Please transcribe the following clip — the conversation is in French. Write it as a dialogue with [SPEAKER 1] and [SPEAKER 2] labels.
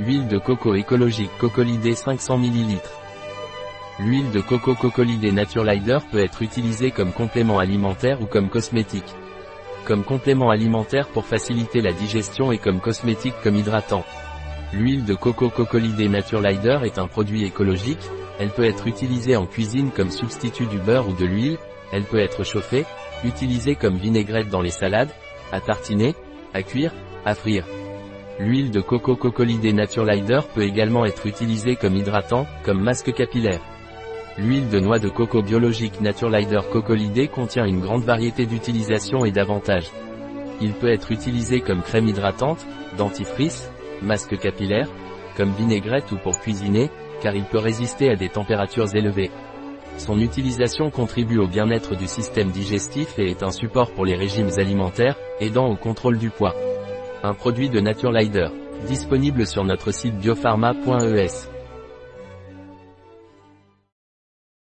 [SPEAKER 1] Huile de coco écologique Cocolidé 500 ml. L'huile de coco Cocolidé Naturelider peut être utilisée comme complément alimentaire ou comme cosmétique. Comme complément alimentaire pour faciliter la digestion et comme cosmétique comme hydratant. L'huile de coco Cocolidé Naturelider est un produit écologique, elle peut être utilisée en cuisine comme substitut du beurre ou de l'huile, elle peut être chauffée, utilisée comme vinaigrette dans les salades, à tartiner, à cuire, à frire. L'huile de coco Cocolidé Naturelider peut également être utilisée comme hydratant, comme masque capillaire. L'huile de noix de coco biologique Naturelider Cocolidé contient une grande variété d'utilisations et d'avantages. Il peut être utilisé comme crème hydratante, dentifrice, masque capillaire, comme vinaigrette ou pour cuisiner, car il peut résister à des températures élevées. Son utilisation contribue au bien-être du système digestif et est un support pour les régimes alimentaires, aidant au contrôle du poids. Un produit de Naturelider. Disponible sur notre site biopharma.es.